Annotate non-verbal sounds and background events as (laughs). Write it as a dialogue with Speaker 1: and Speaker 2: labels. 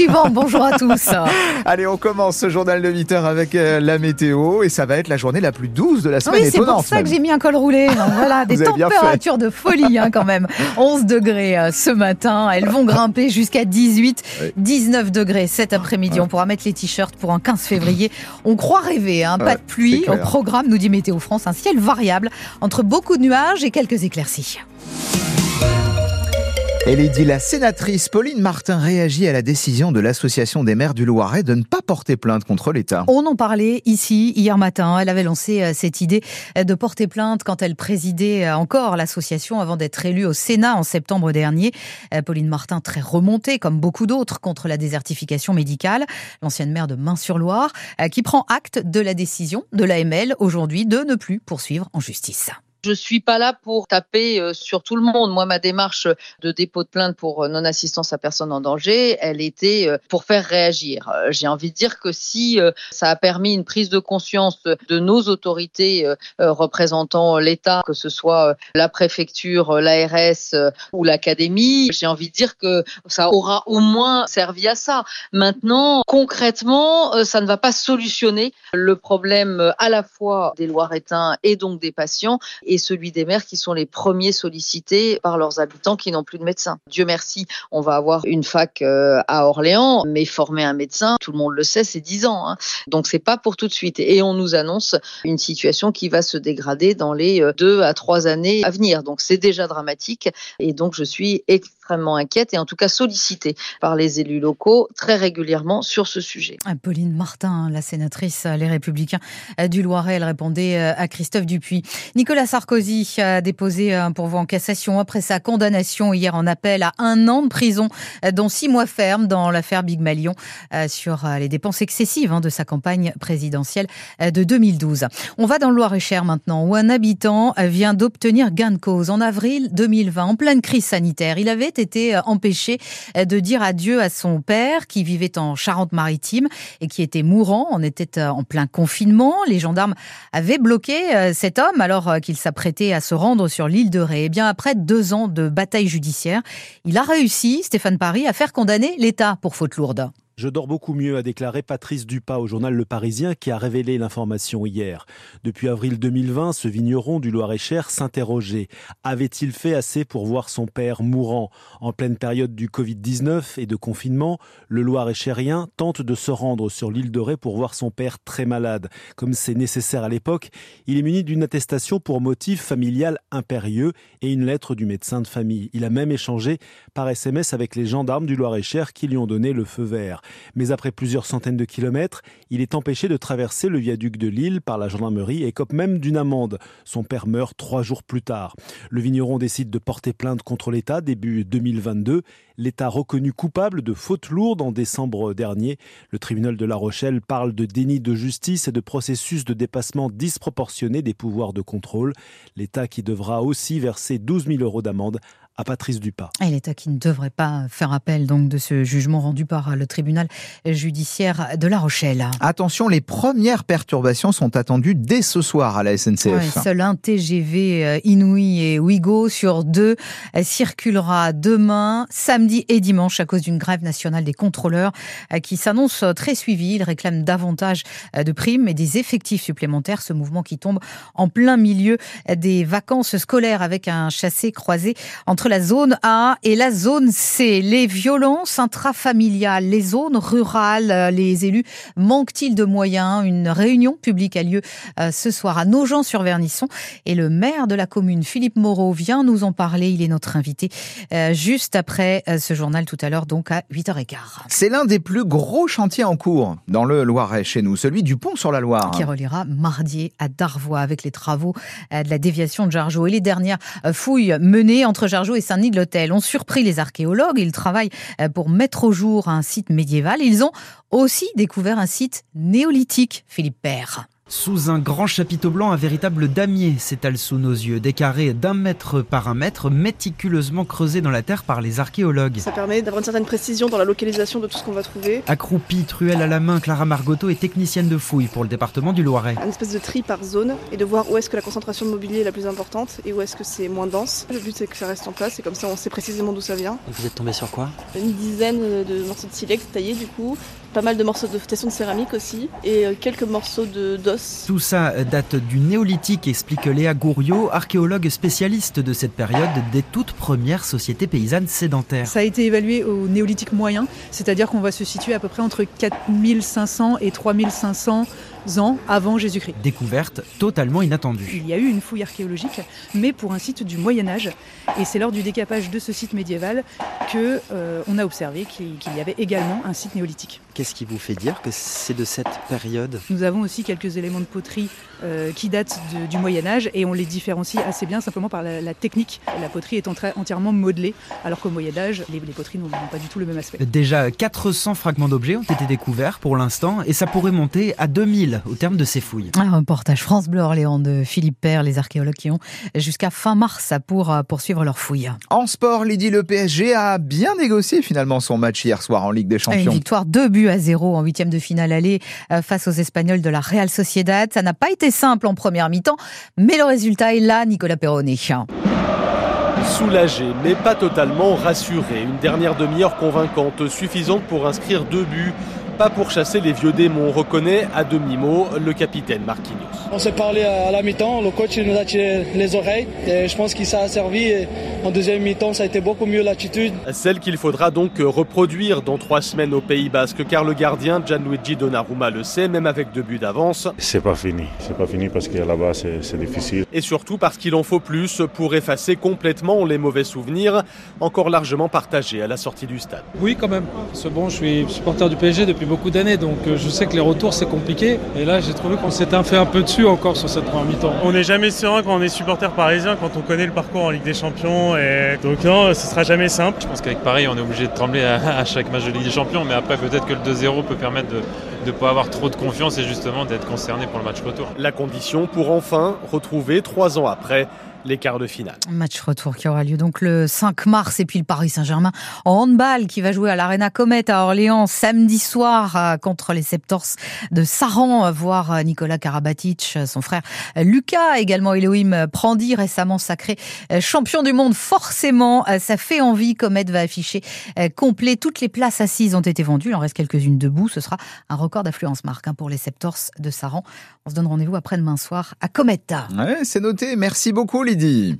Speaker 1: Yvan, bonjour à tous. (laughs)
Speaker 2: Allez, on commence ce journal de 8 heures avec euh, la météo et ça va être la journée la plus douce de la semaine.
Speaker 1: Oui, c'est pour ça que j'ai mis un col roulé. voilà, (laughs) des températures de folie hein, quand même. (laughs) 11 degrés euh, ce matin, elles vont grimper jusqu'à 18, 19 degrés cet après-midi. On pourra mettre les t-shirts pour un 15 février. On croit rêver, hein, pas de pluie. Au programme, nous dit Météo France, un ciel variable entre beaucoup de nuages et quelques éclaircies.
Speaker 2: Elle dit la sénatrice Pauline Martin réagit à la décision de l'Association des maires du Loiret de ne pas porter plainte contre l'État.
Speaker 1: On en parlait ici hier matin. Elle avait lancé euh, cette idée euh, de porter plainte quand elle présidait euh, encore l'association avant d'être élue au Sénat en septembre dernier. Pauline Martin, très remontée comme beaucoup d'autres contre la désertification médicale, l'ancienne maire de Main-sur-Loire, qui prend acte de la décision de l'AML aujourd'hui de ne plus poursuivre en justice.
Speaker 3: Je suis pas là pour taper euh, sur tout le monde. Moi, ma démarche de dépôt de plainte pour euh, non-assistance à personne en danger, elle était euh, pour faire réagir. J'ai envie de dire que si ça a permis une prise de conscience de nos autorités représentant l'État, que ce soit la préfecture, l'ARS ou l'académie, j'ai envie de dire que ça aura au moins servi à ça. Maintenant, concrètement, ça ne va pas solutionner le problème à la fois des Loiretains et donc des patients et celui des maires qui sont les premiers sollicités par leurs habitants qui n'ont plus de médecin. Dieu merci, on va avoir une fac euh, à Orléans, mais former un médecin, tout le monde le sait, c'est 10 ans. Hein. Donc c'est pas pour tout de suite. Et on nous annonce une situation qui va se dégrader dans les euh, deux à trois années à venir. Donc c'est déjà dramatique. Et donc je suis extrêmement inquiète et en tout cas sollicitée par les élus locaux très régulièrement sur ce sujet.
Speaker 1: Pauline Martin, la sénatrice Les Républicains du Loiret, elle répondait euh, à Christophe Dupuis. Nicolas Sarkozy a déposé un pourvoi en cassation après sa condamnation hier en appel à un an de prison, euh, dont six mois ferme dans l'affaire Big Malion euh, sur les dépenses excessives hein, de sa campagne présidentielle de 2012. On va dans le Loir-et-Cher maintenant, où un habitant vient d'obtenir gain de cause en avril 2020, en pleine crise sanitaire. Il avait été euh, empêché euh, de dire adieu à son père qui vivait en Charente-Maritime et qui était mourant. On était euh, en plein confinement. Les gendarmes avaient bloqué cet homme alors qu'il s'apprêtait à se rendre sur l'île de Ré. Eh bien après deux ans de bataille judiciaire, il a réussi, Stéphane Paris, à faire condamner l'État pour faute lourde.
Speaker 4: Je dors beaucoup mieux, a déclaré Patrice Dupas au journal Le Parisien qui a révélé l'information hier. Depuis avril 2020, ce vigneron du Loir-et-Cher s'interrogeait. Avait-il fait assez pour voir son père mourant? En pleine période du Covid-19 et de confinement, le Loir-et-Chérien tente de se rendre sur l'île de Ré pour voir son père très malade. Comme c'est nécessaire à l'époque, il est muni d'une attestation pour motif familial impérieux et une lettre du médecin de famille. Il a même échangé par SMS avec les gendarmes du Loir-et-Cher qui lui ont donné le feu vert. Mais après plusieurs centaines de kilomètres, il est empêché de traverser le viaduc de Lille par la gendarmerie et cope même d'une amende. Son père meurt trois jours plus tard. Le vigneron décide de porter plainte contre l'État début 2022. L'État reconnu coupable de fautes lourdes en décembre dernier. Le tribunal de La Rochelle parle de déni de justice et de processus de dépassement disproportionné des pouvoirs de contrôle. L'État qui devra aussi verser 12 000 euros d'amende à Patrice Dupas.
Speaker 1: Et l'État qui ne devrait pas faire appel donc de ce jugement rendu par le tribunal judiciaire de La Rochelle.
Speaker 2: Attention, les premières perturbations sont attendues dès ce soir à la SNCF.
Speaker 1: seul un TGV euh, Inouï et Ouigo sur deux euh, circulera demain, samedi et dimanche à cause d'une grève nationale des contrôleurs euh, qui s'annonce très suivie. Ils réclament davantage de primes et des effectifs supplémentaires. Ce mouvement qui tombe en plein milieu des vacances scolaires avec un chassé croisé entre la zone A et la zone C. Les violences intrafamiliales, les zones rurales, euh, les élus manquent-ils de moyens? Une réunion publique a lieu euh, ce soir à Nogent-sur-Vernisson et le maire de la commune, Philippe Moreau, vient nous en parler. Il est notre invité euh, juste après ce journal tout à l'heure, donc à 8h15.
Speaker 2: C'est l'un des plus gros chantiers en cours dans le Loiret chez nous, celui du pont sur la Loire.
Speaker 1: Qui reliera Mardier à Darvois avec les travaux de la déviation de Jargeau. Et les dernières fouilles menées entre Jargeau et Saint-Denis-de-l'Hôtel ont surpris les archéologues. Ils travaillent euh, pour mettre au jour un site médiéval. Ils ont aussi découvert un site néolithique, Philippe Père.
Speaker 5: Sous un grand chapiteau blanc, un véritable damier s'étale sous nos yeux, des carrés d'un mètre par un mètre, méticuleusement creusés dans la terre par les archéologues.
Speaker 6: Ça permet d'avoir une certaine précision dans la localisation de tout ce qu'on va trouver.
Speaker 5: Accroupie, truelle à la main, Clara Margotto est technicienne de fouille pour le département du Loiret.
Speaker 6: Un espèce de tri par zone et de voir où est-ce que la concentration de mobilier est la plus importante et où est-ce que c'est moins dense. Le but c'est que ça reste en place et comme ça on sait précisément d'où ça vient.
Speaker 7: Vous êtes tombé sur quoi?
Speaker 6: Une dizaine de morceaux de silex taillés du coup, pas mal de morceaux de tessons de céramique aussi et euh, quelques morceaux d'os.
Speaker 5: Tout ça date du néolithique, explique Léa Gouriot, archéologue spécialiste de cette période des toutes premières sociétés paysannes sédentaires.
Speaker 8: Ça a été évalué au néolithique moyen, c'est-à-dire qu'on va se situer à peu près entre 4500 et 3500 ans avant Jésus-Christ.
Speaker 5: Découverte totalement inattendue.
Speaker 8: Il y a eu une fouille archéologique, mais pour un site du Moyen Âge. Et c'est lors du décapage de ce site médiéval que euh, on a observé qu'il y avait également un site néolithique.
Speaker 7: Qu'est-ce qui vous fait dire que c'est de cette période
Speaker 8: Nous avons aussi quelques éléments de poterie euh, qui datent de, du Moyen Âge et on les différencie assez bien simplement par la, la technique. La poterie est entièrement modelée, alors qu'au Moyen Âge, les, les poteries n'ont pas du tout le même aspect.
Speaker 5: Déjà 400 fragments d'objets ont été découverts pour l'instant et ça pourrait monter à 2000 au terme de ces fouilles.
Speaker 1: Un reportage France Bleu Orléans de Philippe Père, les archéologues qui ont jusqu'à fin mars pour poursuivre leurs fouilles.
Speaker 2: En sport, Lydie, le PSG a bien négocié finalement son match hier soir en Ligue des Champions.
Speaker 1: Une victoire 2 buts à 0 en huitième de finale aller euh, face aux Espagnols de la Real Sociedad. Ça n'a pas été simple en première mi-temps, mais le résultat est là, Nicolas Perroni.
Speaker 9: Soulagé, mais pas totalement rassuré. Une dernière demi-heure convaincante, suffisante pour inscrire deux buts pas pour chasser les vieux démons, reconnaît à demi-mot le capitaine Marquinhos.
Speaker 10: On s'est parlé à la mi-temps, le coach nous a tiré les oreilles et je pense qu'il ça a servi. Et en deuxième mi-temps, ça a été beaucoup mieux l'attitude.
Speaker 9: Celle qu'il faudra donc reproduire dans trois semaines au Pays Basque, car le gardien Gianluigi Donnarumma le sait, même avec deux buts d'avance.
Speaker 11: C'est pas fini, c'est pas fini parce que là-bas c'est difficile.
Speaker 9: Et surtout parce qu'il en faut plus pour effacer complètement les mauvais souvenirs, encore largement partagés à la sortie du stade.
Speaker 12: Oui, quand même. C'est bon, je suis supporter du PSG depuis beaucoup d'années, donc je sais que les retours c'est compliqué. Et là, j'ai trouvé qu'on s'était fait un peu dessus encore sur cette première mi-temps.
Speaker 13: On n'est jamais serein quand on est supporter parisien, quand on connaît le parcours en Ligue des Champions. Et donc non, ce sera jamais simple.
Speaker 14: Je pense qu'avec Paris, on est obligé de trembler à, à, chaque match de Ligue des Champions, mais après peut-être que le 2-0 peut permettre de ne pas avoir trop de confiance et justement d'être concerné pour le match retour.
Speaker 9: La condition pour enfin retrouver trois ans après les quarts de finale.
Speaker 1: Match retour qui aura lieu donc le 5 mars et puis le Paris Saint-Germain en handball qui va jouer à l'Arena Comet à Orléans samedi soir contre les Septors de Saran, voir Nicolas Karabatic, son frère Lucas, également Elohim Prandi, récemment sacré champion du monde. Forcément, ça fait envie. Comet va afficher complet. Toutes les places assises ont été vendues. Il en reste quelques-unes debout. Ce sera un record d'affluence marque pour les Septors de Saran. On se donne rendez-vous après-demain soir à Comet.
Speaker 2: Ouais, c'est noté. Merci beaucoup. Lydie.